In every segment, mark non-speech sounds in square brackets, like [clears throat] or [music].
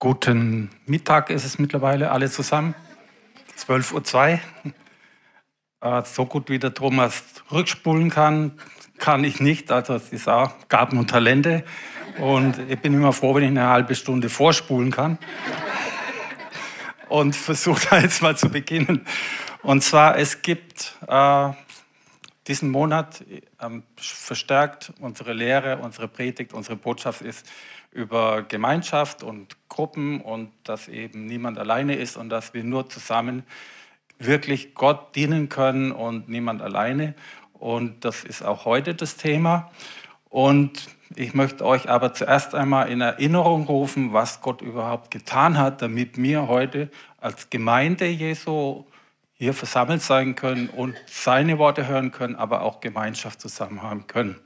Guten Mittag ist es mittlerweile, alle zusammen. 12.02 Uhr. Äh, so gut wie der Thomas rückspulen kann, kann ich nicht. Also es ist auch Gaben und Talente. Und ich bin immer froh, wenn ich eine halbe Stunde vorspulen kann. Und versuche da jetzt mal zu beginnen. Und zwar, es gibt äh, diesen Monat äh, verstärkt unsere Lehre, unsere Predigt, unsere Botschaft ist, über Gemeinschaft und Gruppen und dass eben niemand alleine ist und dass wir nur zusammen wirklich Gott dienen können und niemand alleine. Und das ist auch heute das Thema. Und ich möchte euch aber zuerst einmal in Erinnerung rufen, was Gott überhaupt getan hat, damit wir heute als Gemeinde Jesu hier versammelt sein können und seine Worte hören können, aber auch Gemeinschaft zusammen haben können.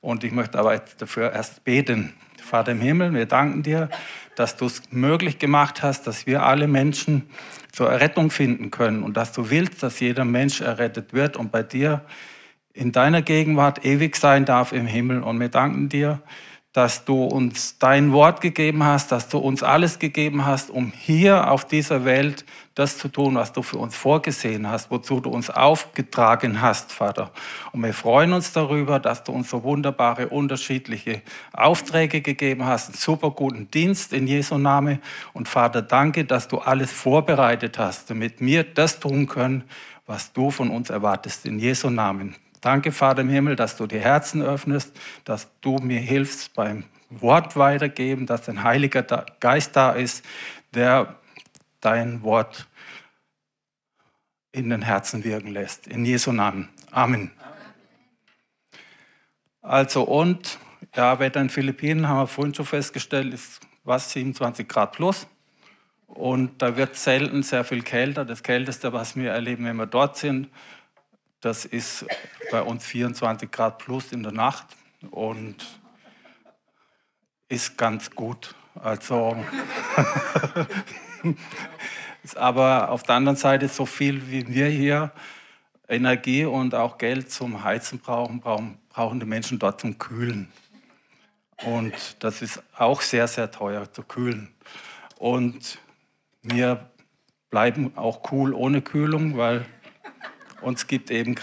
Und ich möchte aber jetzt dafür erst beten. Vater im Himmel, wir danken dir, dass du es möglich gemacht hast, dass wir alle Menschen zur Errettung finden können und dass du willst, dass jeder Mensch errettet wird und bei dir in deiner Gegenwart ewig sein darf im Himmel. Und wir danken dir, dass du uns dein Wort gegeben hast, dass du uns alles gegeben hast, um hier auf dieser Welt das zu tun, was du für uns vorgesehen hast, wozu du uns aufgetragen hast, Vater. Und wir freuen uns darüber, dass du uns so wunderbare, unterschiedliche Aufträge gegeben hast, einen super guten Dienst in Jesu Name. Und Vater, danke, dass du alles vorbereitet hast, damit wir das tun können, was du von uns erwartest, in Jesu Namen. Danke, Vater im Himmel, dass du die Herzen öffnest, dass du mir hilfst beim Wort weitergeben, dass ein Heiliger Geist da ist, der dein Wort in den Herzen wirken lässt. In Jesu Namen. Amen. Also und, ja, Wetter in den Philippinen, haben wir vorhin schon festgestellt, ist was 27 Grad plus. Und da wird selten sehr viel kälter. Das Kälteste, was wir erleben, wenn wir dort sind, das ist bei uns 24 Grad plus in der Nacht und ist ganz gut. Also, [laughs] aber auf der anderen Seite so viel wie wir hier Energie und auch Geld zum Heizen brauchen, brauchen, brauchen die Menschen dort zum Kühlen. Und das ist auch sehr, sehr teuer zu kühlen. Und wir bleiben auch cool ohne Kühlung, weil uns gibt eben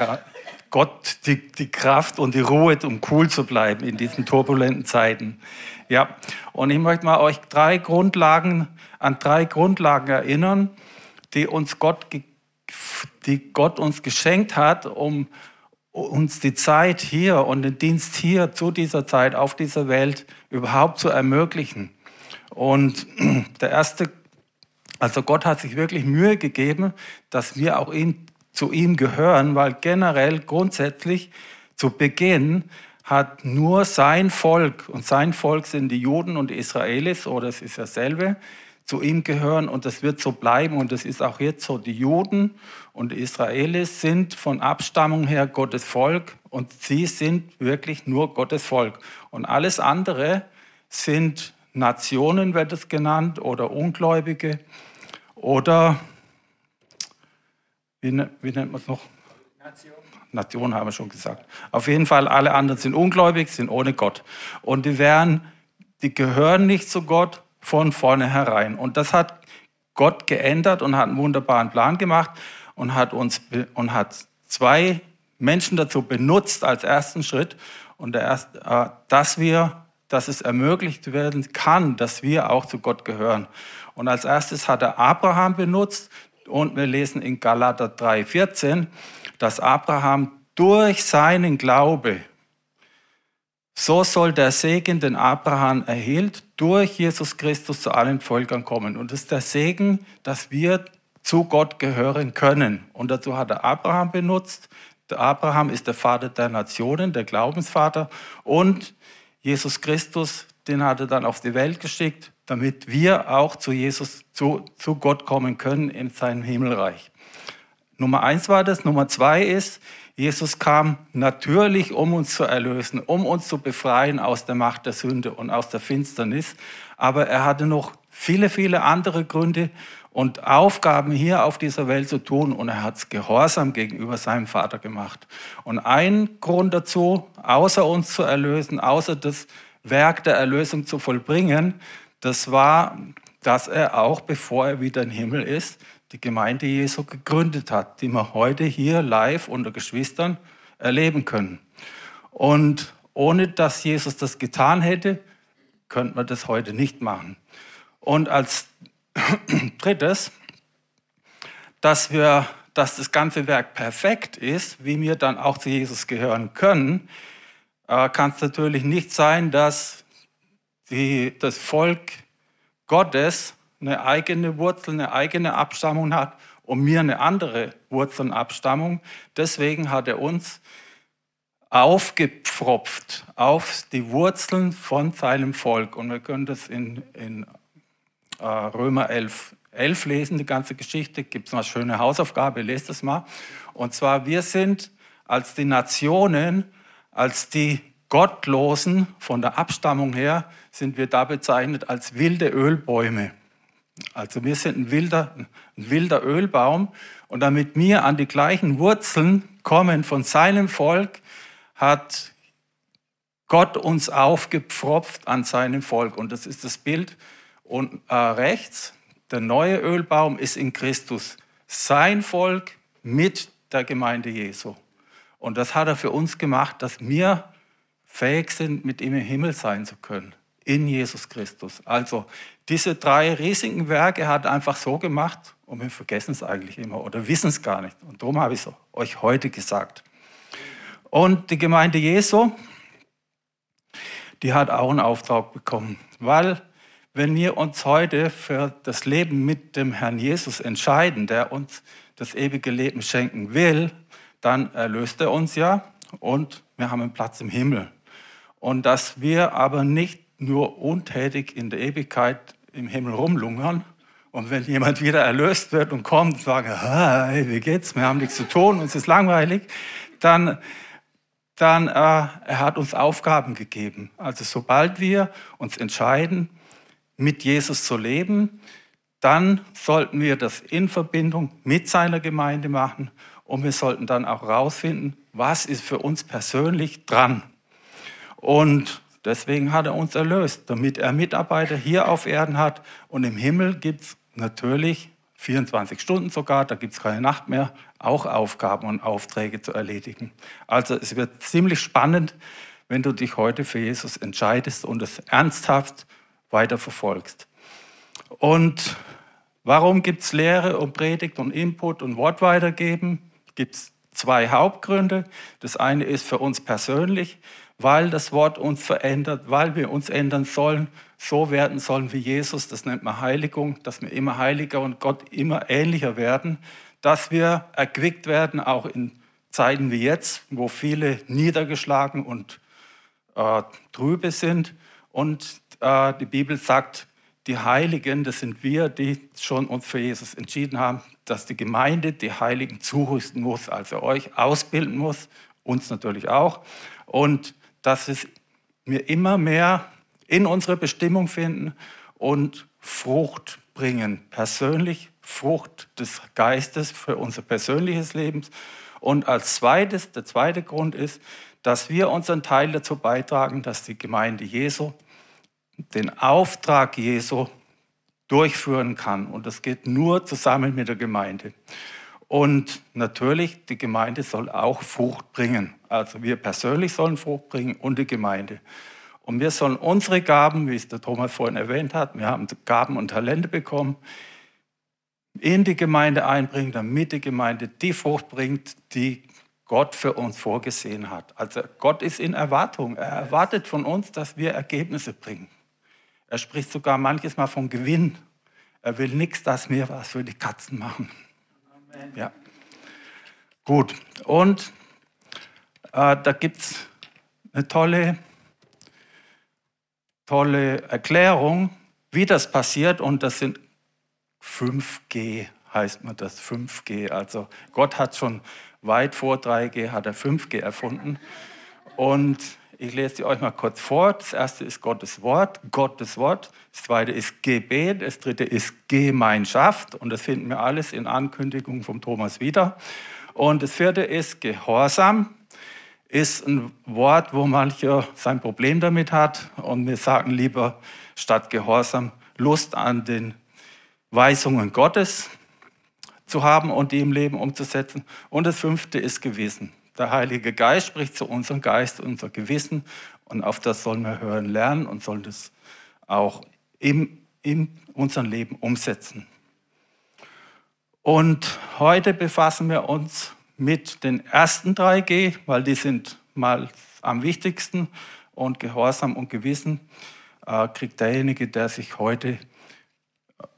Gott die, die Kraft und die Ruhe, um cool zu bleiben in diesen turbulenten Zeiten. Ja, und ich möchte mal euch drei Grundlagen, an drei Grundlagen erinnern, die uns Gott, die Gott uns geschenkt hat, um uns die Zeit hier und den Dienst hier zu dieser Zeit auf dieser Welt überhaupt zu ermöglichen. Und der erste, also Gott hat sich wirklich Mühe gegeben, dass wir auch ihn zu ihm gehören, weil generell grundsätzlich zu Beginn hat nur sein Volk, und sein Volk sind die Juden und die Israelis, oder es ist dasselbe, zu ihm gehören und das wird so bleiben und das ist auch jetzt so. Die Juden und die Israelis sind von Abstammung her Gottes Volk und sie sind wirklich nur Gottes Volk. Und alles andere sind Nationen, wird es genannt, oder Ungläubige oder wie, ne, wie nennt man es noch? Nation. Nation haben wir schon gesagt. Auf jeden Fall, alle anderen sind ungläubig, sind ohne Gott. Und die werden, die gehören nicht zu Gott von vornherein. Und das hat Gott geändert und hat einen wunderbaren Plan gemacht und hat uns und hat zwei Menschen dazu benutzt als ersten Schritt und erste, äh, dass wir, dass es ermöglicht werden kann, dass wir auch zu Gott gehören. Und als erstes hat er Abraham benutzt, und wir lesen in Galater 3,14, dass Abraham durch seinen Glaube, so soll der Segen, den Abraham erhielt, durch Jesus Christus zu allen Völkern kommen. Und das ist der Segen, dass wir zu Gott gehören können. Und dazu hat er Abraham benutzt. Der Abraham ist der Vater der Nationen, der Glaubensvater. Und Jesus Christus, den hat er dann auf die Welt geschickt, damit wir auch zu Jesus, zu, zu Gott kommen können in seinem Himmelreich. Nummer eins war das. Nummer zwei ist, Jesus kam natürlich, um uns zu erlösen, um uns zu befreien aus der Macht der Sünde und aus der Finsternis. Aber er hatte noch viele, viele andere Gründe und Aufgaben hier auf dieser Welt zu tun. Und er hat es gehorsam gegenüber seinem Vater gemacht. Und ein Grund dazu, außer uns zu erlösen, außer das Werk der Erlösung zu vollbringen, das war, dass er auch, bevor er wieder im Himmel ist, die Gemeinde Jesu gegründet hat, die wir heute hier live unter Geschwistern erleben können. Und ohne dass Jesus das getan hätte, könnte man das heute nicht machen. Und als [clears throat] drittes, dass wir, dass das ganze Werk perfekt ist, wie wir dann auch zu Jesus gehören können, äh, kann es natürlich nicht sein, dass die, das Volk Gottes eine eigene Wurzel, eine eigene Abstammung hat und mir eine andere Wurzel und Abstammung. Deswegen hat er uns aufgepfropft auf die Wurzeln von seinem Volk. Und wir können das in, in äh, Römer 11, 11 lesen, die ganze Geschichte. Gibt es eine schöne Hausaufgabe, lest es mal. Und zwar, wir sind als die Nationen, als die Gottlosen von der Abstammung her, sind wir da bezeichnet als wilde Ölbäume. Also wir sind ein wilder, ein wilder Ölbaum und damit wir an die gleichen Wurzeln kommen von seinem Volk, hat Gott uns aufgepfropft an seinem Volk. Und das ist das Bild und äh, rechts, der neue Ölbaum ist in Christus. Sein Volk mit der Gemeinde Jesu. Und das hat er für uns gemacht, dass wir fähig sind, mit ihm im Himmel sein zu können. In Jesus Christus. Also diese drei riesigen Werke hat er einfach so gemacht und wir vergessen es eigentlich immer oder wissen es gar nicht. Und darum habe ich es euch heute gesagt. Und die Gemeinde Jesu, die hat auch einen Auftrag bekommen, weil wenn wir uns heute für das Leben mit dem Herrn Jesus entscheiden, der uns das ewige Leben schenken will, dann erlöst er uns ja und wir haben einen Platz im Himmel. Und dass wir aber nicht nur untätig in der Ewigkeit im Himmel rumlungern und wenn jemand wieder erlöst wird und kommt und sagt, hey, wie geht's, wir haben nichts zu tun, uns ist langweilig, dann dann äh, er hat uns Aufgaben gegeben. Also sobald wir uns entscheiden, mit Jesus zu leben, dann sollten wir das in Verbindung mit seiner Gemeinde machen und wir sollten dann auch herausfinden, was ist für uns persönlich dran. Und deswegen hat er uns erlöst, damit er Mitarbeiter hier auf Erden hat und im Himmel gibt es natürlich 24 Stunden sogar, da gibt es keine Nacht mehr, auch Aufgaben und Aufträge zu erledigen. Also es wird ziemlich spannend, wenn du dich heute für Jesus entscheidest und es ernsthaft weiter verfolgst. Und warum gibt es Lehre und Predigt und Input und Wort weitergeben? Gibt es zwei Hauptgründe. Das eine ist für uns persönlich, weil das Wort uns verändert, weil wir uns ändern sollen, so werden sollen wie Jesus. Das nennt man Heiligung, dass wir immer heiliger und Gott immer ähnlicher werden, dass wir erquickt werden, auch in Zeiten wie jetzt, wo viele niedergeschlagen und äh, trübe sind. Und äh, die Bibel sagt, die Heiligen, das sind wir, die schon uns für Jesus entschieden haben, dass die Gemeinde die Heiligen zurüsten muss, also euch ausbilden muss, uns natürlich auch. Und dass wir immer mehr in unsere Bestimmung finden und Frucht bringen, persönlich Frucht des Geistes für unser persönliches Leben. Und als zweites, der zweite Grund ist, dass wir unseren Teil dazu beitragen, dass die Gemeinde Jesu den Auftrag Jesu durchführen kann. Und das geht nur zusammen mit der Gemeinde. Und natürlich, die Gemeinde soll auch Frucht bringen. Also wir persönlich sollen Frucht bringen und die Gemeinde. Und wir sollen unsere Gaben, wie es der Thomas vorhin erwähnt hat, wir haben Gaben und Talente bekommen, in die Gemeinde einbringen, damit die Gemeinde die Frucht bringt, die Gott für uns vorgesehen hat. Also Gott ist in Erwartung. Er erwartet von uns, dass wir Ergebnisse bringen. Er spricht sogar manches Mal von Gewinn. Er will nichts, dass wir was für die Katzen machen. Ja. Gut. Und äh, da gibt es eine tolle, tolle Erklärung, wie das passiert. Und das sind 5G, heißt man das 5G. Also Gott hat schon weit vor 3G, hat er 5G erfunden. Und ich lese sie euch mal kurz vor. Das erste ist Gottes Wort, Gottes Wort. Das zweite ist Gebet. Das dritte ist Gemeinschaft. Und das finden wir alles in Ankündigungen vom Thomas wieder. Und das vierte ist Gehorsam. Ist ein Wort, wo mancher sein Problem damit hat. Und wir sagen lieber statt Gehorsam Lust an den Weisungen Gottes zu haben und die im Leben umzusetzen. Und das fünfte ist Gewissen. Der Heilige Geist spricht zu unserem Geist, unser Gewissen. Und auf das sollen wir hören, lernen und sollen das auch im, in unserem Leben umsetzen. Und heute befassen wir uns mit den ersten drei G, weil die sind mal am wichtigsten. Und Gehorsam und Gewissen äh, kriegt derjenige, der sich heute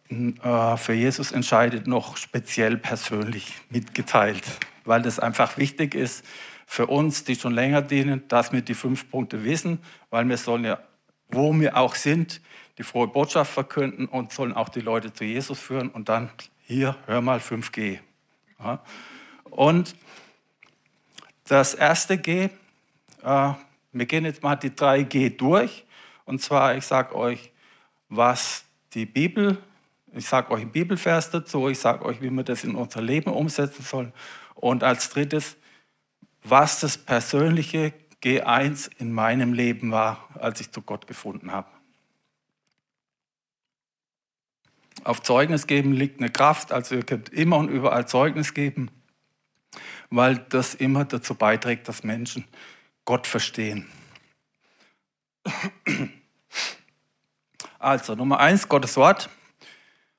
äh, für Jesus entscheidet, noch speziell persönlich mitgeteilt, weil das einfach wichtig ist für uns, die schon länger dienen, dass wir die fünf Punkte wissen, weil wir sollen ja, wo wir auch sind, die frohe Botschaft verkünden und sollen auch die Leute zu Jesus führen und dann hier, hör mal 5G. Ja. Und das erste G, äh, wir gehen jetzt mal die drei G durch. Und zwar, ich sage euch, was die Bibel, ich sage euch einen Bibelvers dazu, ich sage euch, wie wir das in unser Leben umsetzen sollen. Und als drittes, was das persönliche G1 in meinem Leben war, als ich zu Gott gefunden habe. Auf Zeugnis geben liegt eine Kraft, also ihr könnt immer und überall Zeugnis geben, weil das immer dazu beiträgt, dass Menschen Gott verstehen. [clears throat] Also Nummer eins, Gottes Wort.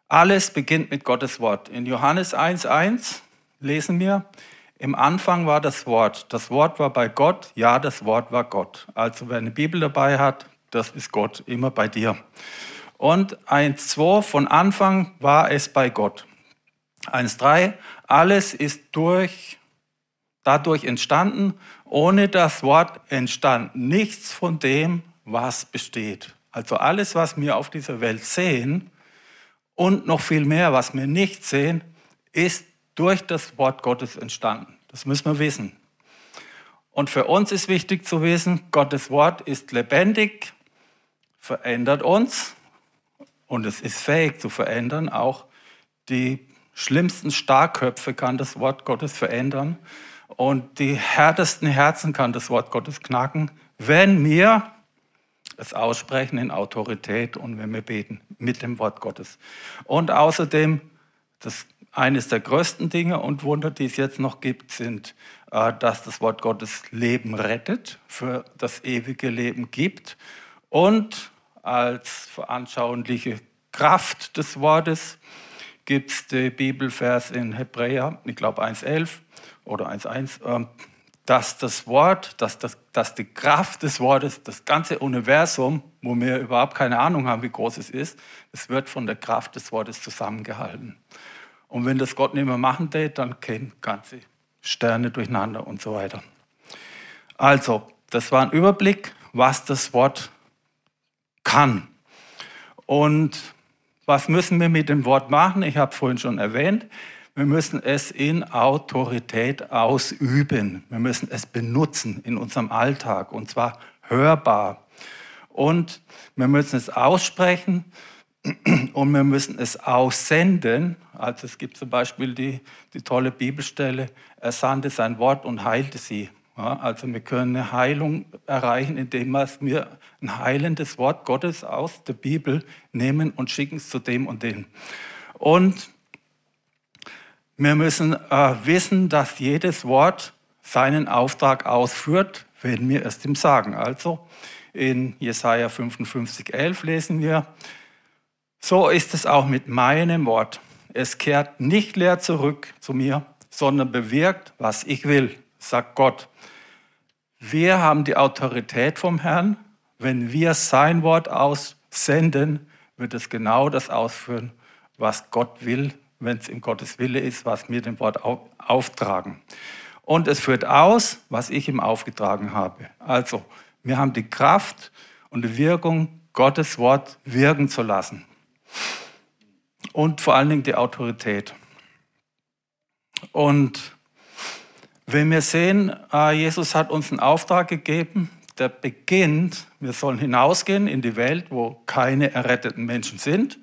Alles beginnt mit Gottes Wort. In Johannes 1.1 lesen wir, im Anfang war das Wort. Das Wort war bei Gott. Ja, das Wort war Gott. Also wer eine Bibel dabei hat, das ist Gott, immer bei dir. Und 1.2, von Anfang war es bei Gott. 1.3, alles ist durch, dadurch entstanden. Ohne das Wort entstand nichts von dem, was besteht. Also alles, was wir auf dieser Welt sehen und noch viel mehr, was wir nicht sehen, ist durch das Wort Gottes entstanden. Das müssen wir wissen. Und für uns ist wichtig zu wissen, Gottes Wort ist lebendig, verändert uns und es ist fähig zu verändern. Auch die schlimmsten Starkköpfe kann das Wort Gottes verändern und die härtesten Herzen kann das Wort Gottes knacken, wenn wir es aussprechen in Autorität und wenn wir beten mit dem Wort Gottes. Und außerdem, das eines der größten Dinge und Wunder, die es jetzt noch gibt, sind, äh, dass das Wort Gottes Leben rettet, für das ewige Leben gibt und als veranschauliche Kraft des Wortes gibt es den Bibelvers in Hebräer, ich glaube 1.11 oder 1.1, ähm, dass das Wort, dass, das, dass die Kraft des Wortes, das ganze Universum, wo wir überhaupt keine Ahnung haben, wie groß es ist, es wird von der Kraft des Wortes zusammengehalten. Und wenn das Gott nicht mehr machen tät, dann gehen ganze Sterne durcheinander und so weiter. Also, das war ein Überblick, was das Wort kann. Und was müssen wir mit dem Wort machen? Ich habe vorhin schon erwähnt, wir müssen es in Autorität ausüben. Wir müssen es benutzen in unserem Alltag und zwar hörbar. Und wir müssen es aussprechen und wir müssen es aussenden. Also es gibt zum Beispiel die, die tolle Bibelstelle, er sandte sein Wort und heilte sie. Ja, also wir können eine Heilung erreichen, indem wir ein heilendes Wort Gottes aus der Bibel nehmen und schicken es zu dem und dem. Und wir müssen äh, wissen, dass jedes Wort seinen Auftrag ausführt, wenn wir es ihm sagen. Also in Jesaja 55, 11 lesen wir, so ist es auch mit meinem Wort. Es kehrt nicht leer zurück zu mir, sondern bewirkt, was ich will, sagt Gott. Wir haben die Autorität vom Herrn. Wenn wir sein Wort aussenden, wird es genau das ausführen, was Gott will, wenn es in Gottes Wille ist, was wir dem Wort auftragen. Und es führt aus, was ich ihm aufgetragen habe. Also, wir haben die Kraft und die Wirkung, Gottes Wort wirken zu lassen. Und vor allen Dingen die Autorität. Und wenn wir sehen, äh, Jesus hat uns einen Auftrag gegeben, der beginnt, wir sollen hinausgehen in die Welt, wo keine erretteten Menschen sind.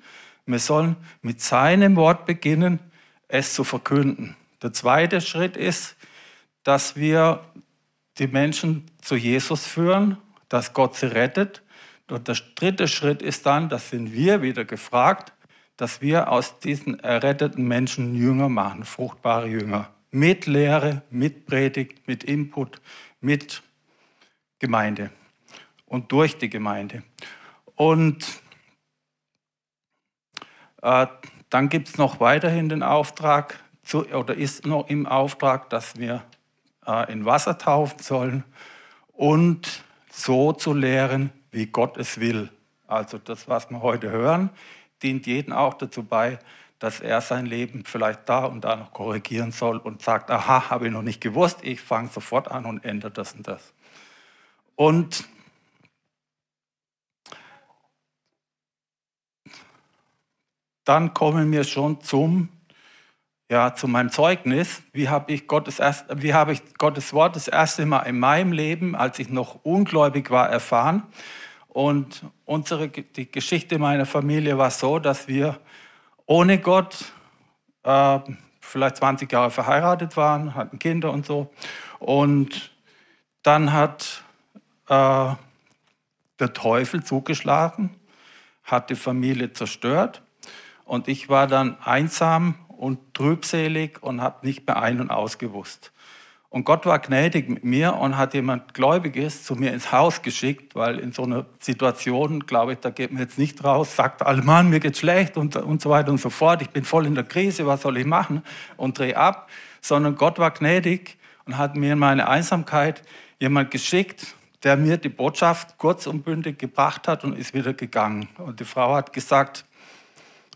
Wir sollen mit seinem Wort beginnen, es zu verkünden. Der zweite Schritt ist, dass wir die Menschen zu Jesus führen, dass Gott sie rettet. Und der dritte Schritt ist dann, das sind wir wieder gefragt, dass wir aus diesen erretteten Menschen Jünger machen, fruchtbare Jünger. Mit Lehre, mit Predigt, mit Input, mit Gemeinde und durch die Gemeinde. Und äh, dann gibt es noch weiterhin den Auftrag, zu, oder ist noch im Auftrag, dass wir äh, in Wasser taufen sollen und so zu lehren, wie Gott es will. Also das, was wir heute hören, dient jeden auch dazu bei, dass er sein Leben vielleicht da und da noch korrigieren soll und sagt, aha, habe ich noch nicht gewusst, ich fange sofort an und ändere das und das. Und dann kommen wir schon zum, ja, zu meinem Zeugnis. Wie habe ich, Gottes wie habe ich Gottes Wort das erste Mal in meinem Leben, als ich noch ungläubig war, erfahren? Und unsere, die Geschichte meiner Familie war so, dass wir ohne Gott äh, vielleicht 20 Jahre verheiratet waren, hatten Kinder und so. Und dann hat äh, der Teufel zugeschlagen, hat die Familie zerstört. Und ich war dann einsam und trübselig und habe nicht mehr ein- und ausgewusst. Und Gott war gnädig mit mir und hat jemand Gläubiges zu mir ins Haus geschickt, weil in so einer Situation, glaube ich, da geht man jetzt nicht raus, sagt Mann, mir geht's schlecht und, und so weiter und so fort, ich bin voll in der Krise, was soll ich machen? Und dreh ab, sondern Gott war gnädig und hat mir in meine Einsamkeit jemand geschickt, der mir die Botschaft kurz und bündig gebracht hat und ist wieder gegangen. Und die Frau hat gesagt,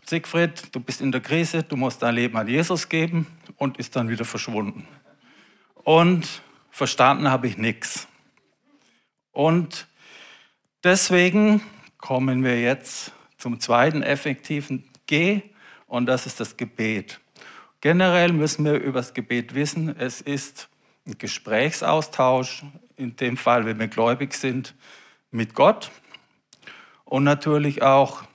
Siegfried, du bist in der Krise, du musst dein Leben an Jesus geben und ist dann wieder verschwunden und verstanden habe ich nichts. Und deswegen kommen wir jetzt zum zweiten effektiven G und das ist das Gebet. Generell müssen wir über das Gebet wissen, es ist ein Gesprächsaustausch, in dem Fall, wenn wir gläubig sind, mit Gott und natürlich auch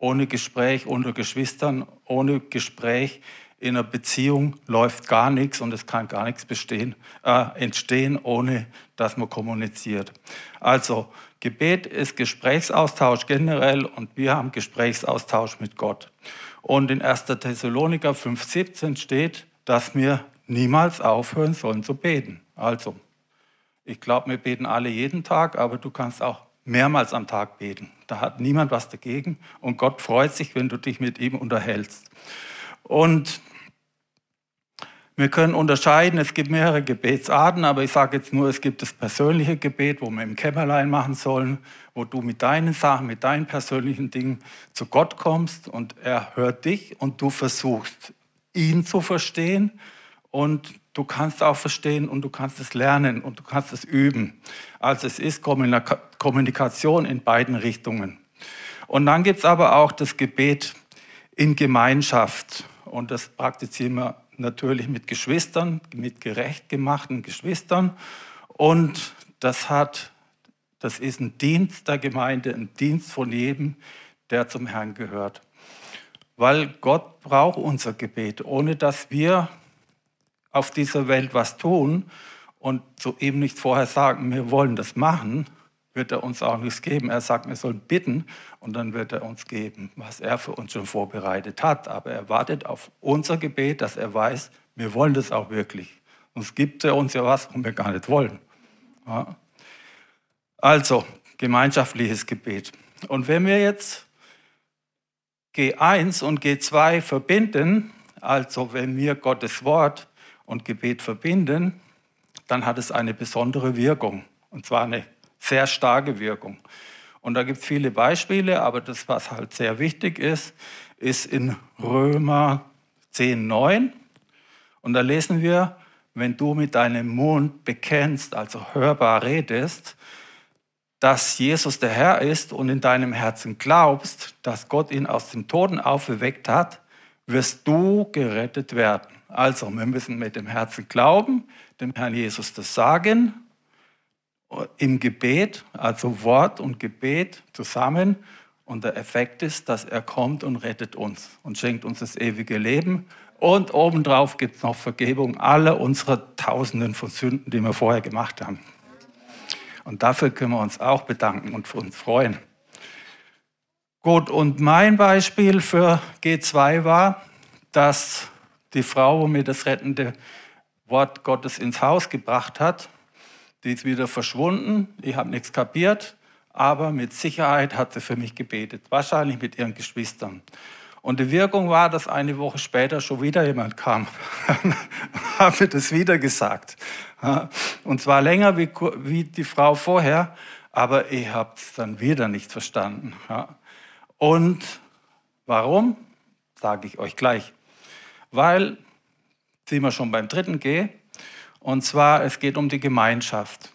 ohne Gespräch unter Geschwistern, ohne Gespräch in einer Beziehung läuft gar nichts und es kann gar nichts bestehen, äh, entstehen, ohne dass man kommuniziert. Also Gebet ist Gesprächsaustausch generell und wir haben Gesprächsaustausch mit Gott. Und in 1. Thessaloniker 5,17 steht, dass wir niemals aufhören sollen zu beten. Also, ich glaube, wir beten alle jeden Tag, aber du kannst auch mehrmals am Tag beten. Da hat niemand was dagegen und Gott freut sich, wenn du dich mit ihm unterhältst. Und wir können unterscheiden, es gibt mehrere Gebetsarten, aber ich sage jetzt nur, es gibt das persönliche Gebet, wo wir im Kämmerlein machen sollen, wo du mit deinen Sachen, mit deinen persönlichen Dingen zu Gott kommst und er hört dich und du versuchst, ihn zu verstehen und du kannst auch verstehen und du kannst es lernen und du kannst es üben. Also es ist Kommunikation in beiden Richtungen. Und dann gibt es aber auch das Gebet in Gemeinschaft und das praktizieren wir natürlich mit Geschwistern, mit gerecht gemachten Geschwistern. Und das hat, das ist ein Dienst der Gemeinde, ein Dienst von jedem, der zum Herrn gehört. Weil Gott braucht unser Gebet. Ohne dass wir auf dieser Welt was tun und so eben nicht vorher sagen, wir wollen das machen, wird er uns auch nichts geben. Er sagt, wir sollen bitten und dann wird er uns geben, was er für uns schon vorbereitet hat. Aber er wartet auf unser Gebet, dass er weiß, wir wollen das auch wirklich. Sonst gibt er uns ja was, was wir gar nicht wollen. Ja. Also, gemeinschaftliches Gebet. Und wenn wir jetzt G1 und G2 verbinden, also wenn wir Gottes Wort und Gebet verbinden, dann hat es eine besondere Wirkung. Und zwar eine sehr starke Wirkung. Und da gibt es viele Beispiele, aber das, was halt sehr wichtig ist, ist in Römer 10, 9. Und da lesen wir, wenn du mit deinem Mund bekennst, also hörbar redest, dass Jesus der Herr ist und in deinem Herzen glaubst, dass Gott ihn aus dem Toten auferweckt hat, wirst du gerettet werden. Also, wir müssen mit dem Herzen glauben, dem Herrn Jesus das sagen im Gebet, also Wort und Gebet zusammen. Und der Effekt ist, dass er kommt und rettet uns und schenkt uns das ewige Leben. Und obendrauf gibt es noch Vergebung aller unserer Tausenden von Sünden, die wir vorher gemacht haben. Und dafür können wir uns auch bedanken und uns freuen. Gut, und mein Beispiel für G2 war, dass die Frau, mir das rettende Wort Gottes ins Haus gebracht hat, die ist wieder verschwunden. Ich habe nichts kapiert, aber mit Sicherheit hat sie für mich gebetet, wahrscheinlich mit ihren Geschwistern. Und die Wirkung war, dass eine Woche später schon wieder jemand kam, [laughs] habe das wieder gesagt. Und zwar länger wie, wie die Frau vorher, aber ich habe es dann wieder nicht verstanden. Und warum? Sage ich euch gleich. Weil, sind wir schon beim dritten G, und zwar es geht um die Gemeinschaft.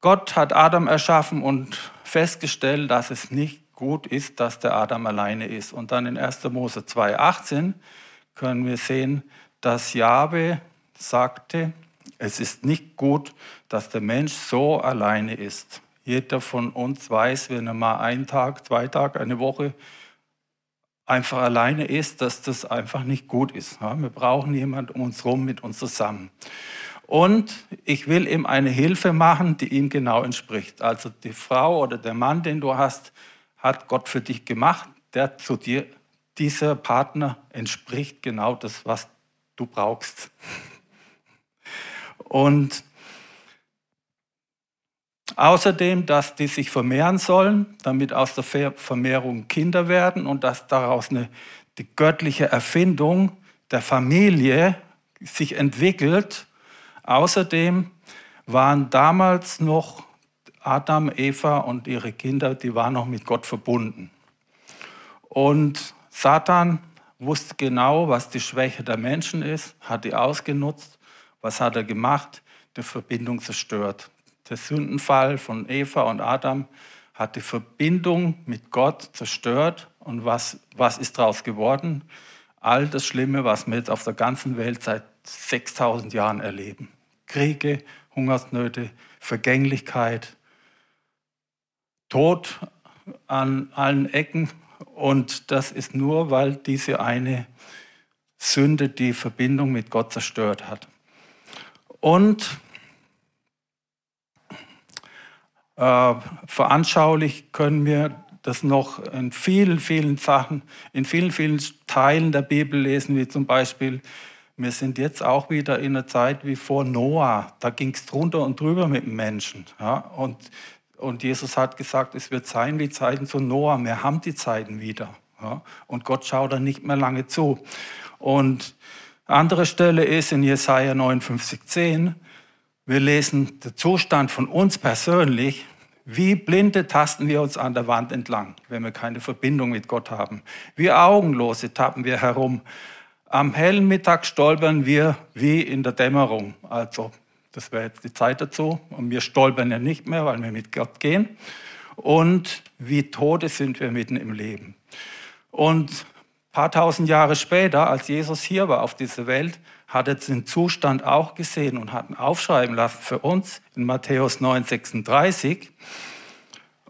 Gott hat Adam erschaffen und festgestellt, dass es nicht gut ist, dass der Adam alleine ist. Und dann in 1. Mose 2,18 können wir sehen, dass Jabe sagte, es ist nicht gut, dass der Mensch so alleine ist. Jeder von uns weiß, wenn er mal einen Tag, zwei Tage, eine Woche einfach alleine ist, dass das einfach nicht gut ist. Wir brauchen jemanden um uns herum mit uns zusammen. Und ich will ihm eine Hilfe machen, die ihm genau entspricht. Also die Frau oder der Mann, den du hast, hat Gott für dich gemacht, der zu dir, dieser Partner entspricht genau das, was du brauchst. Und Außerdem, dass die sich vermehren sollen, damit aus der Vermehrung Kinder werden und dass daraus eine, die göttliche Erfindung der Familie sich entwickelt. Außerdem waren damals noch Adam, Eva und ihre Kinder, die waren noch mit Gott verbunden. Und Satan wusste genau, was die Schwäche der Menschen ist, hat die ausgenutzt. Was hat er gemacht? Die Verbindung zerstört. Der Sündenfall von Eva und Adam hat die Verbindung mit Gott zerstört. Und was, was ist daraus geworden? All das Schlimme, was wir jetzt auf der ganzen Welt seit 6000 Jahren erleben. Kriege, Hungersnöte, Vergänglichkeit, Tod an allen Ecken. Und das ist nur, weil diese eine Sünde die Verbindung mit Gott zerstört hat. Und äh, veranschaulich können wir das noch in vielen, vielen Sachen, in vielen, vielen Teilen der Bibel lesen, wie zum Beispiel, wir sind jetzt auch wieder in einer Zeit wie vor Noah. Da ging es drunter und drüber mit dem Menschen. Ja? Und, und Jesus hat gesagt, es wird sein wie Zeiten zu Noah. Wir haben die Zeiten wieder. Ja? Und Gott schaut da nicht mehr lange zu. Und andere Stelle ist in Jesaja 59,10. Wir lesen den Zustand von uns persönlich. Wie Blinde tasten wir uns an der Wand entlang, wenn wir keine Verbindung mit Gott haben. Wie Augenlose tappen wir herum. Am hellen Mittag stolpern wir wie in der Dämmerung. Also, das wäre jetzt die Zeit dazu. Und wir stolpern ja nicht mehr, weil wir mit Gott gehen. Und wie Tode sind wir mitten im Leben. Und ein paar tausend Jahre später, als Jesus hier war auf dieser Welt, hat er den Zustand auch gesehen und hat ihn aufschreiben lassen für uns in Matthäus 9, 36.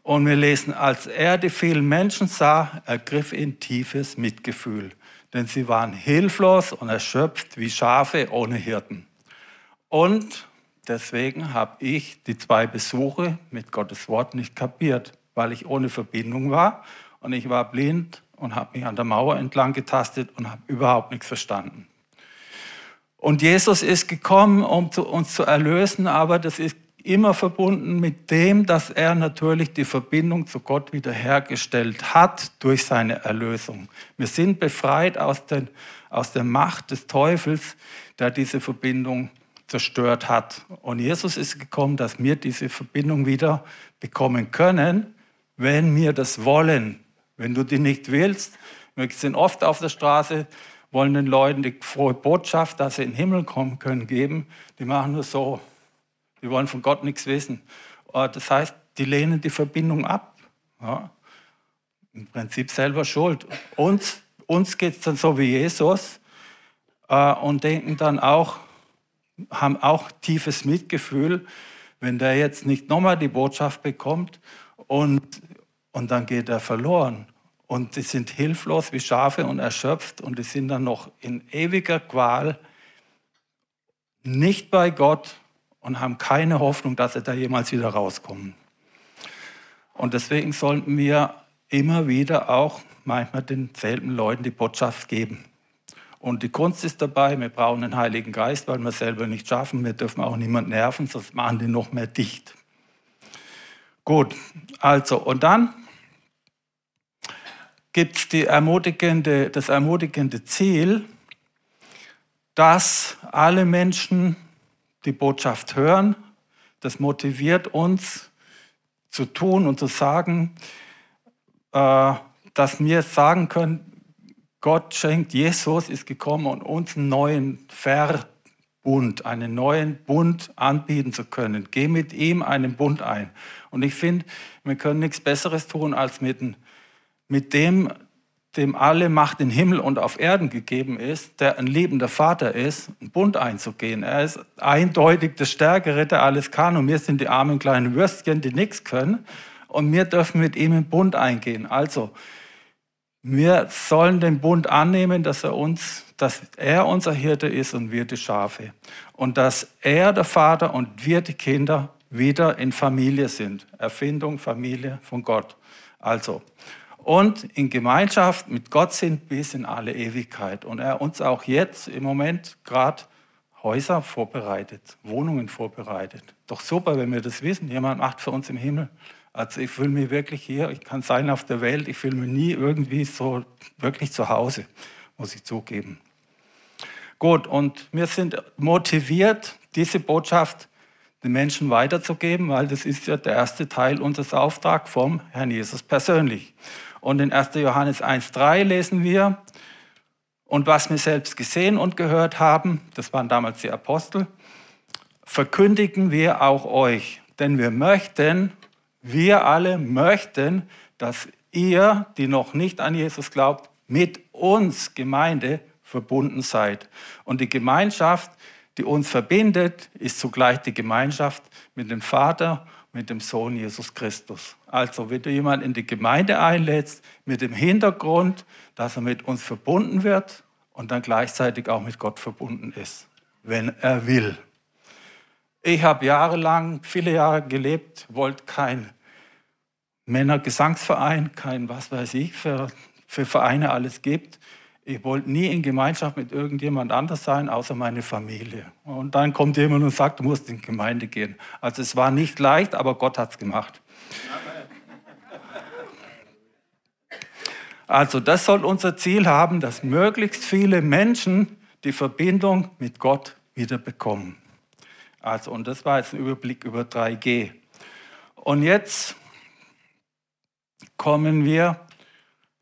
Und wir lesen, als er die vielen Menschen sah, ergriff ihn tiefes Mitgefühl, denn sie waren hilflos und erschöpft wie Schafe ohne Hirten. Und deswegen habe ich die zwei Besuche mit Gottes Wort nicht kapiert, weil ich ohne Verbindung war und ich war blind und habe mich an der Mauer entlang getastet und habe überhaupt nichts verstanden. Und Jesus ist gekommen, um uns zu erlösen, aber das ist immer verbunden mit dem, dass er natürlich die Verbindung zu Gott wiederhergestellt hat durch seine Erlösung. Wir sind befreit aus, den, aus der Macht des Teufels, der diese Verbindung zerstört hat. Und Jesus ist gekommen, dass wir diese Verbindung wieder bekommen können, wenn wir das wollen. Wenn du die nicht willst, wir sind oft auf der Straße, wollen den Leuten die frohe Botschaft, dass sie in den Himmel kommen können, geben. Die machen nur so. Die wollen von Gott nichts wissen. Äh, das heißt, die lehnen die Verbindung ab. Ja. Im Prinzip selber schuld. Uns, uns geht es dann so wie Jesus äh, und denken dann auch, haben auch tiefes Mitgefühl, wenn der jetzt nicht nochmal die Botschaft bekommt und, und dann geht er verloren. Und die sind hilflos wie Schafe und erschöpft und die sind dann noch in ewiger Qual, nicht bei Gott und haben keine Hoffnung, dass sie da jemals wieder rauskommen. Und deswegen sollten wir immer wieder auch manchmal denselben Leuten die Botschaft geben. Und die Kunst ist dabei, wir brauchen einen Heiligen Geist, weil wir selber nicht schaffen. Wir dürfen auch niemand nerven, sonst machen die noch mehr dicht. Gut, also, und dann gibt es ermutigende, das ermutigende Ziel, dass alle Menschen die Botschaft hören. Das motiviert uns zu tun und zu sagen, äh, dass wir sagen können, Gott schenkt, Jesus ist gekommen, um uns einen neuen Verbund, einen neuen Bund anbieten zu können. Geh mit ihm einen Bund ein. Und ich finde, wir können nichts Besseres tun, als mit, mit dem, dem alle Macht in Himmel und auf Erden gegeben ist, der ein liebender Vater ist, einen Bund einzugehen. Er ist eindeutig der Stärkere, der alles kann. Und wir sind die armen kleinen Würstchen, die nichts können. Und wir dürfen mit ihm einen Bund eingehen. Also, wir sollen den Bund annehmen, dass er uns, dass er unser Hirte ist und wir die Schafe. Und dass er der Vater und wir die Kinder wieder in Familie sind. Erfindung, Familie von Gott. Also. Und in Gemeinschaft mit Gott sind bis in alle Ewigkeit. Und er uns auch jetzt im Moment gerade Häuser vorbereitet, Wohnungen vorbereitet. Doch super, wenn wir das wissen. Jemand macht für uns im Himmel also ich fühle mich wirklich hier, ich kann sein auf der Welt, ich fühle mich nie irgendwie so wirklich zu Hause, muss ich zugeben. Gut, und wir sind motiviert, diese Botschaft den Menschen weiterzugeben, weil das ist ja der erste Teil unseres Auftrags vom Herrn Jesus persönlich. Und in 1. Johannes 1.3 lesen wir, und was wir selbst gesehen und gehört haben, das waren damals die Apostel, verkündigen wir auch euch, denn wir möchten wir alle möchten, dass ihr, die noch nicht an Jesus glaubt, mit uns Gemeinde verbunden seid. Und die Gemeinschaft, die uns verbindet, ist zugleich die Gemeinschaft mit dem Vater, mit dem Sohn Jesus Christus. Also, wenn du jemanden in die Gemeinde einlädst, mit dem Hintergrund, dass er mit uns verbunden wird und dann gleichzeitig auch mit Gott verbunden ist, wenn er will. Ich habe jahrelang, viele Jahre gelebt, wollte kein Männergesangsverein, kein was weiß ich, für, für Vereine alles gibt. Ich wollte nie in Gemeinschaft mit irgendjemand anders sein, außer meine Familie. Und dann kommt jemand und sagt, du musst in die Gemeinde gehen. Also es war nicht leicht, aber Gott hat es gemacht. Also das soll unser Ziel haben, dass möglichst viele Menschen die Verbindung mit Gott wieder bekommen. Also, und das war jetzt ein Überblick über 3G. Und jetzt kommen wir,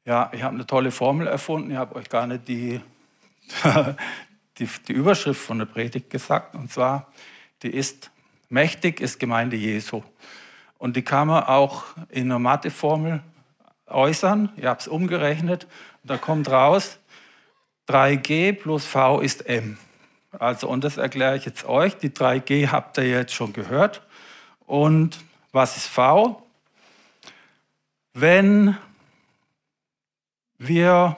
ja, ich habe eine tolle Formel erfunden, ich habe euch gar nicht die, [laughs] die, die Überschrift von der Predigt gesagt, und zwar, die ist, mächtig ist Gemeinde Jesu. Und die kann man auch in einer Matheformel äußern, ich habe es umgerechnet, da kommt raus, 3G plus V ist M. Also, und das erkläre ich jetzt euch. Die 3G habt ihr jetzt schon gehört. Und was ist V? Wenn wir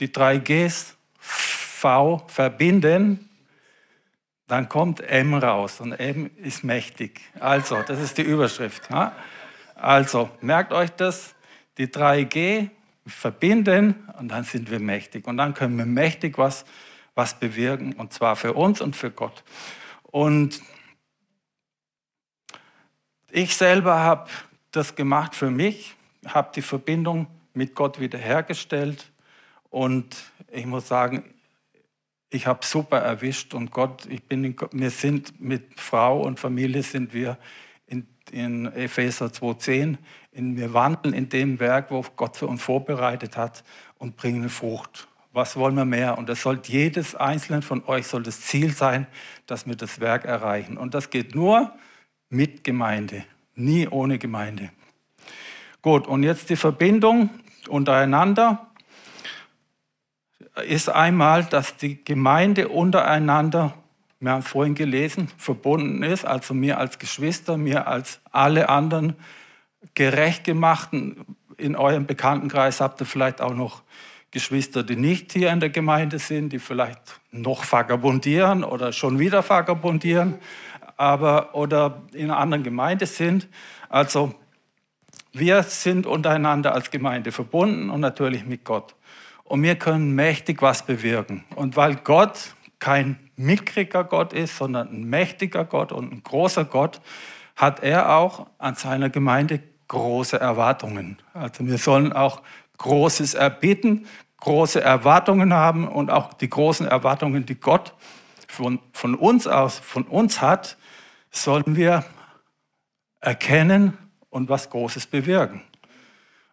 die drei Gs V verbinden, dann kommt M raus und M ist mächtig. Also, das ist die Überschrift. Ja? Also, merkt euch das, die 3G verbinden und dann sind wir mächtig. Und dann können wir mächtig was, was bewirken und zwar für uns und für Gott. Und ich selber habe das gemacht für mich, habe die Verbindung mit Gott wiederhergestellt und ich muss sagen, ich habe super erwischt und Gott, ich bin, in, wir sind mit Frau und Familie sind wir in, Epheser 2,10, wir wandeln in dem Werk, wo Gott für uns vorbereitet hat und bringen Frucht. Was wollen wir mehr? Und das soll jedes einzelne von euch soll das Ziel sein, dass wir das Werk erreichen. Und das geht nur mit Gemeinde. Nie ohne Gemeinde. Gut, und jetzt die Verbindung untereinander ist einmal, dass die Gemeinde untereinander, wir haben vorhin gelesen, verbunden ist, also mir als Geschwister, mir als alle anderen gerecht gemachten. In eurem Bekanntenkreis habt ihr vielleicht auch noch Geschwister, die nicht hier in der Gemeinde sind, die vielleicht noch vagabundieren oder schon wieder vagabundieren, aber oder in einer anderen Gemeinde sind. Also wir sind untereinander als Gemeinde verbunden und natürlich mit Gott. Und wir können mächtig was bewirken. Und weil Gott kein mickriger Gott ist, sondern ein mächtiger Gott und ein großer Gott, hat er auch an seiner Gemeinde große Erwartungen. Also wir sollen auch Großes erbitten, große Erwartungen haben und auch die großen Erwartungen, die Gott von, von uns aus, von uns hat, sollen wir erkennen und was Großes bewirken.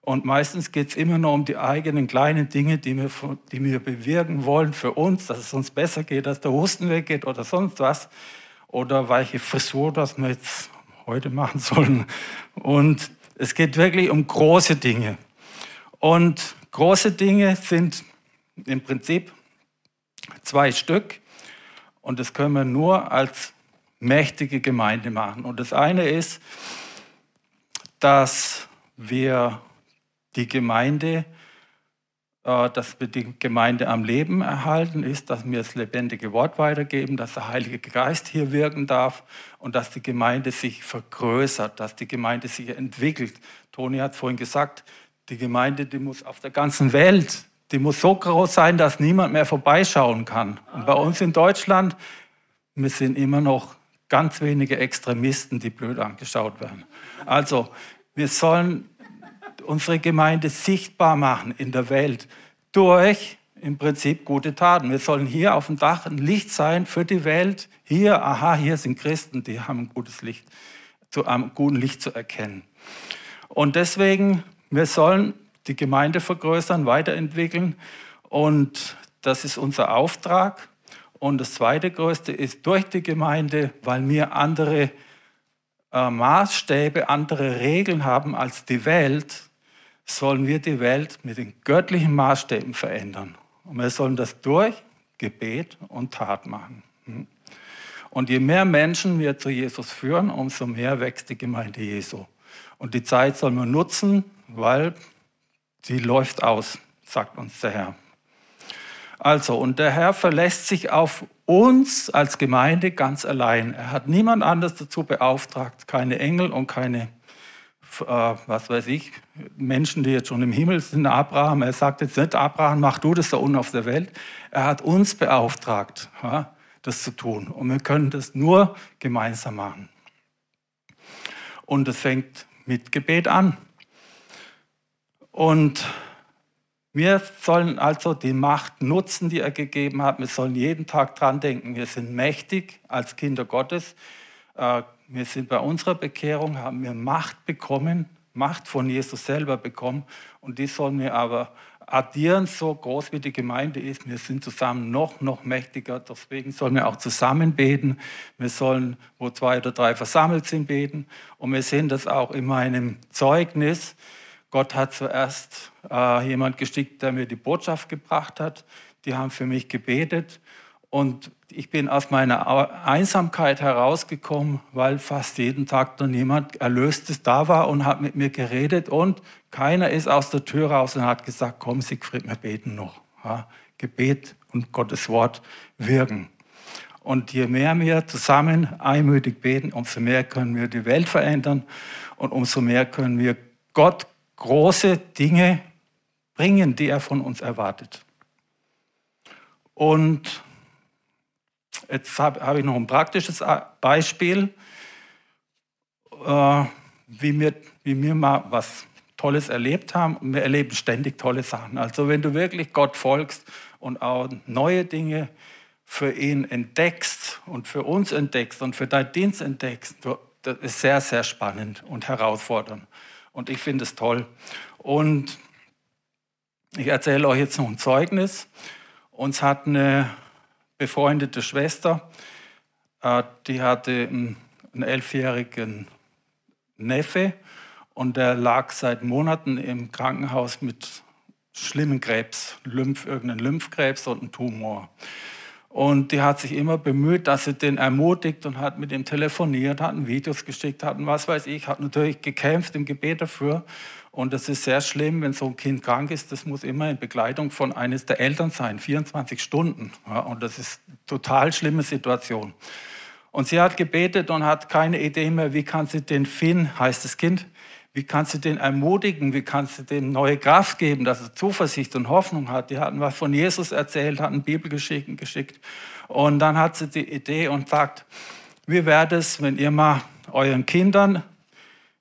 Und meistens geht es immer nur um die eigenen kleinen Dinge, die wir, die wir bewirken wollen für uns, dass es uns besser geht, dass der Husten weggeht oder sonst was. Oder welche Frisur, das wir jetzt heute machen [laughs] sollen. Und es geht wirklich um große Dinge. Und große Dinge sind im Prinzip zwei Stück. Und das können wir nur als mächtige Gemeinde machen. Und das eine ist, dass wir die Gemeinde, äh, dass wir die Gemeinde am Leben erhalten, ist, dass wir das lebendige Wort weitergeben, dass der Heilige Geist hier wirken darf und dass die Gemeinde sich vergrößert, dass die Gemeinde sich entwickelt. Toni hat vorhin gesagt, die Gemeinde, die muss auf der ganzen Welt, die muss so groß sein, dass niemand mehr vorbeischauen kann. Und bei uns in Deutschland, wir sind immer noch ganz wenige Extremisten, die blöd angeschaut werden. Also, wir sollen unsere Gemeinde sichtbar machen in der Welt durch im Prinzip gute Taten. Wir sollen hier auf dem Dach ein Licht sein für die Welt. Hier, aha, hier sind Christen, die haben ein gutes Licht, zu einem guten Licht zu erkennen. Und deswegen, wir sollen die Gemeinde vergrößern, weiterentwickeln. Und das ist unser Auftrag. Und das zweite größte ist durch die Gemeinde, weil wir andere äh, Maßstäbe, andere Regeln haben als die Welt, sollen wir die Welt mit den göttlichen Maßstäben verändern. Und wir sollen das durch Gebet und Tat machen. Hm. Und je mehr Menschen wir zu Jesus führen, umso mehr wächst die Gemeinde Jesu. Und die Zeit sollen wir nutzen, weil sie läuft aus, sagt uns der Herr. Also, und der Herr verlässt sich auf uns als Gemeinde ganz allein. Er hat niemand anders dazu beauftragt, keine Engel und keine äh, was weiß ich, Menschen, die jetzt schon im Himmel sind, Abraham. Er sagt jetzt nicht, Abraham, mach du das da unten auf der Welt. Er hat uns beauftragt, ja, das zu tun. Und wir können das nur gemeinsam machen. Und es fängt mit Gebet an. Und wir sollen also die Macht nutzen, die er gegeben hat. Wir sollen jeden Tag dran denken. Wir sind mächtig als Kinder Gottes. Äh, wir sind bei unserer Bekehrung, haben wir Macht bekommen, Macht von Jesus selber bekommen. Und die sollen wir aber addieren, so groß wie die Gemeinde ist. Wir sind zusammen noch, noch mächtiger. Deswegen sollen wir auch zusammen beten. Wir sollen, wo zwei oder drei versammelt sind, beten. Und wir sehen das auch in meinem Zeugnis. Gott hat zuerst äh, jemand geschickt, der mir die Botschaft gebracht hat. Die haben für mich gebetet. Und ich bin aus meiner Einsamkeit herausgekommen, weil fast jeden Tag dann jemand Erlöstes da war und hat mit mir geredet und keiner ist aus der Tür raus und hat gesagt, komm Siegfried, wir beten noch. Ja, Gebet und Gottes Wort wirken. Und je mehr wir zusammen einmütig beten, umso mehr können wir die Welt verändern und umso mehr können wir Gott große Dinge bringen, die er von uns erwartet. Und Jetzt habe hab ich noch ein praktisches Beispiel, äh, wie, wir, wie wir mal was Tolles erlebt haben. Und wir erleben ständig tolle Sachen. Also wenn du wirklich Gott folgst und auch neue Dinge für ihn entdeckst und für uns entdeckst und für deinen Dienst entdeckst, das ist sehr, sehr spannend und herausfordernd. Und ich finde es toll. Und ich erzähle euch jetzt noch ein Zeugnis. Uns hat eine befreundete Schwester, äh, die hatte einen, elfjährigen Neffe und der lag seit Monaten im Krankenhaus mit schlimmen Krebs, Lymph, irgendeinen Lymphkrebs und einem Tumor. Und die hat sich immer bemüht, dass sie den ermutigt und hat mit ihm telefoniert, hat Videos geschickt, hat was weiß ich, hat natürlich gekämpft im Gebet dafür. Und das ist sehr schlimm, wenn so ein Kind krank ist. Das muss immer in Begleitung von eines der Eltern sein, 24 Stunden. Ja, und das ist eine total schlimme Situation. Und sie hat gebetet und hat keine Idee mehr, wie kann sie den Finn, heißt das Kind, wie kannst du den ermutigen? Wie kannst du dem neue Kraft geben, dass er Zuversicht und Hoffnung hat? Die hatten was von Jesus erzählt, hatten Bibelgeschichten geschickt. Und dann hat sie die Idee und sagt, wie wäre es, wenn ihr mal euren Kindern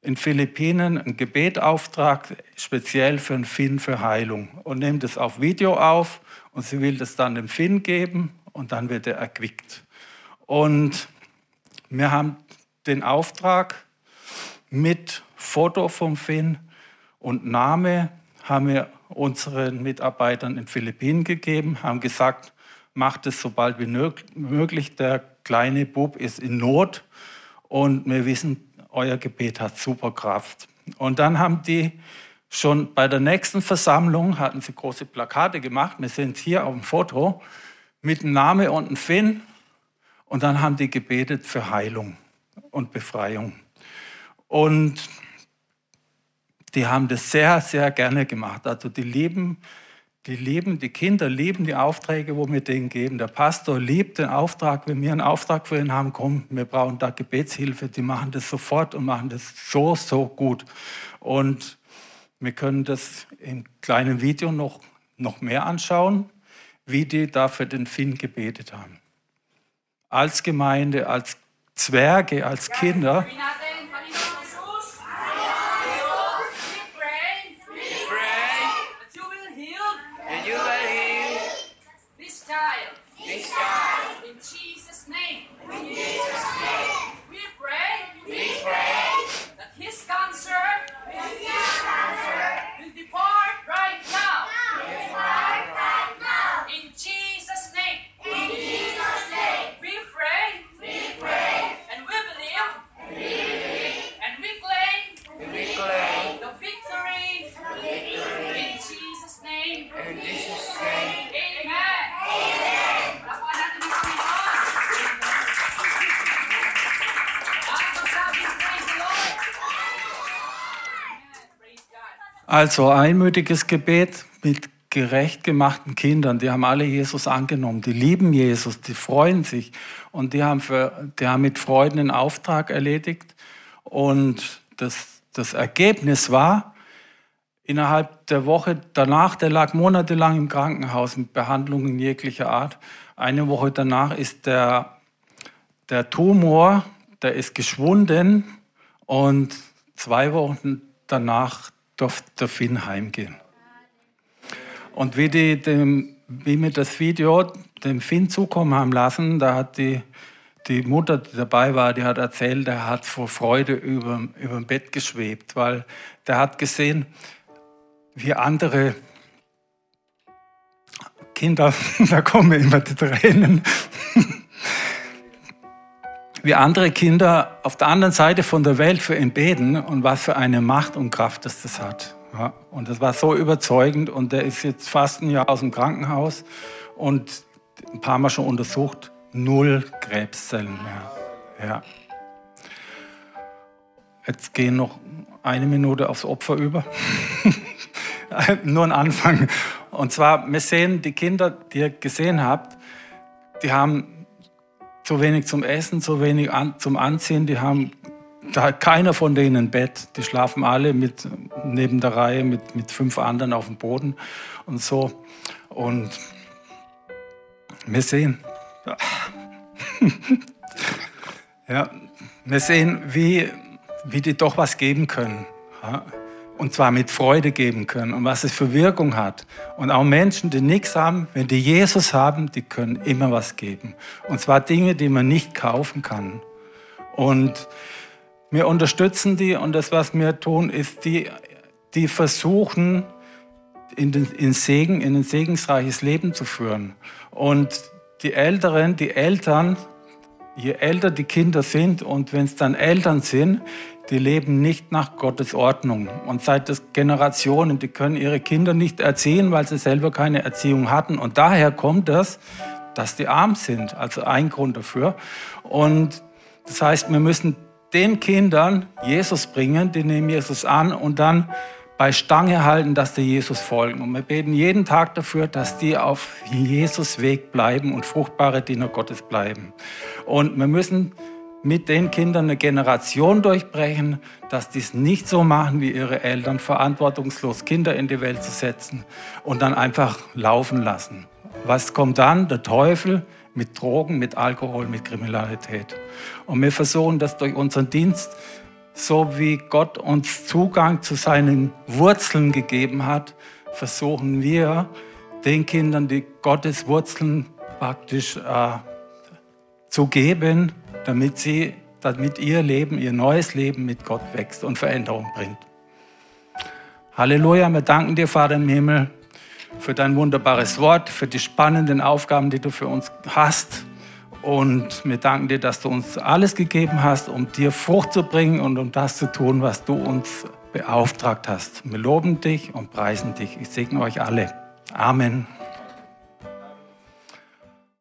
in Philippinen ein Gebet auftragt, speziell für einen Finn für Heilung und nehmt es auf Video auf und sie will das dann dem Finn geben und dann wird er erquickt. Und wir haben den Auftrag mit Foto vom Finn und Name haben wir unseren Mitarbeitern in Philippinen gegeben, haben gesagt, macht es so bald wie möglich. Der kleine Bub ist in Not und wir wissen, euer Gebet hat super Kraft. Und dann haben die schon bei der nächsten Versammlung, hatten sie große Plakate gemacht, wir sind hier auf dem Foto, mit einem Name und einem Finn. Und dann haben die gebetet für Heilung und Befreiung. Und die haben das sehr, sehr gerne gemacht. Also die lieben, die lieben, die Kinder lieben die Aufträge, wo wir denen geben. Der Pastor liebt den Auftrag, wenn wir einen Auftrag für ihn haben, komm, wir brauchen da Gebetshilfe. Die machen das sofort und machen das so, so gut. Und wir können das im kleinen Video noch, noch mehr anschauen, wie die da für den Finn gebetet haben. Als Gemeinde, als Zwerge, als Kinder. Also einmütiges Gebet mit gerecht gemachten Kindern, die haben alle Jesus angenommen, die lieben Jesus, die freuen sich und die haben, für, die haben mit Freuden einen Auftrag erledigt. Und das, das Ergebnis war, innerhalb der Woche danach, der lag monatelang im Krankenhaus mit Behandlungen jeglicher Art. Eine Woche danach ist der, der Tumor, der ist geschwunden und zwei Wochen danach durfte der Finn heimgehen. Und wie, die dem, wie mir das Video dem Finn zukommen haben lassen, da hat die, die Mutter, die dabei war, die hat erzählt, er hat vor Freude über, über dem Bett geschwebt, weil der hat gesehen, wie andere Kinder, [laughs] da kommen immer die Tränen, [laughs] wie andere Kinder auf der anderen Seite von der Welt für ihn beten und was für eine Macht und Kraft das, das hat. Ja, und das war so überzeugend und er ist jetzt fast ein Jahr aus dem Krankenhaus und ein paar Mal schon untersucht, null Krebszellen mehr. Ja. Jetzt gehen noch eine Minute aufs Opfer über. [laughs] Nur ein Anfang. Und zwar, wir sehen die Kinder, die ihr gesehen habt, die haben zu wenig zum Essen, zu wenig an, zum Anziehen. Die haben da hat keiner von denen ein Bett. Die schlafen alle mit, neben der Reihe mit, mit fünf anderen auf dem Boden und so. Und wir sehen, [laughs] ja, wir sehen, wie, wie die doch was geben können. Ja und zwar mit Freude geben können und was es für Wirkung hat. Und auch Menschen, die nichts haben, wenn die Jesus haben, die können immer was geben. Und zwar Dinge, die man nicht kaufen kann. Und wir unterstützen die und das, was wir tun, ist, die, die versuchen, in den, in Segen, in ein segensreiches Leben zu führen. Und die Älteren, die Eltern, je älter die Kinder sind und wenn es dann Eltern sind, die leben nicht nach Gottes Ordnung. Und seit das Generationen, die können ihre Kinder nicht erziehen, weil sie selber keine Erziehung hatten. Und daher kommt das, dass die arm sind. Also ein Grund dafür. Und das heißt, wir müssen den Kindern Jesus bringen, die nehmen Jesus an und dann bei Stange halten, dass sie Jesus folgen. Und wir beten jeden Tag dafür, dass die auf Jesus Weg bleiben und fruchtbare Diener Gottes bleiben. Und wir müssen mit den Kindern eine Generation durchbrechen, dass die es nicht so machen wie ihre Eltern, verantwortungslos Kinder in die Welt zu setzen und dann einfach laufen lassen. Was kommt dann? Der Teufel mit Drogen, mit Alkohol, mit Kriminalität. Und wir versuchen das durch unseren Dienst so wie Gott uns Zugang zu seinen Wurzeln gegeben hat, versuchen wir den Kindern die Gottes Wurzeln praktisch äh, zu geben, damit sie, damit ihr Leben, ihr neues Leben mit Gott wächst und Veränderung bringt. Halleluja, wir danken dir, Vater im Himmel, für dein wunderbares Wort, für die spannenden Aufgaben, die du für uns hast. Und wir danken dir, dass du uns alles gegeben hast, um dir Frucht zu bringen und um das zu tun, was du uns beauftragt hast. Wir loben dich und preisen dich. Ich segne euch alle. Amen.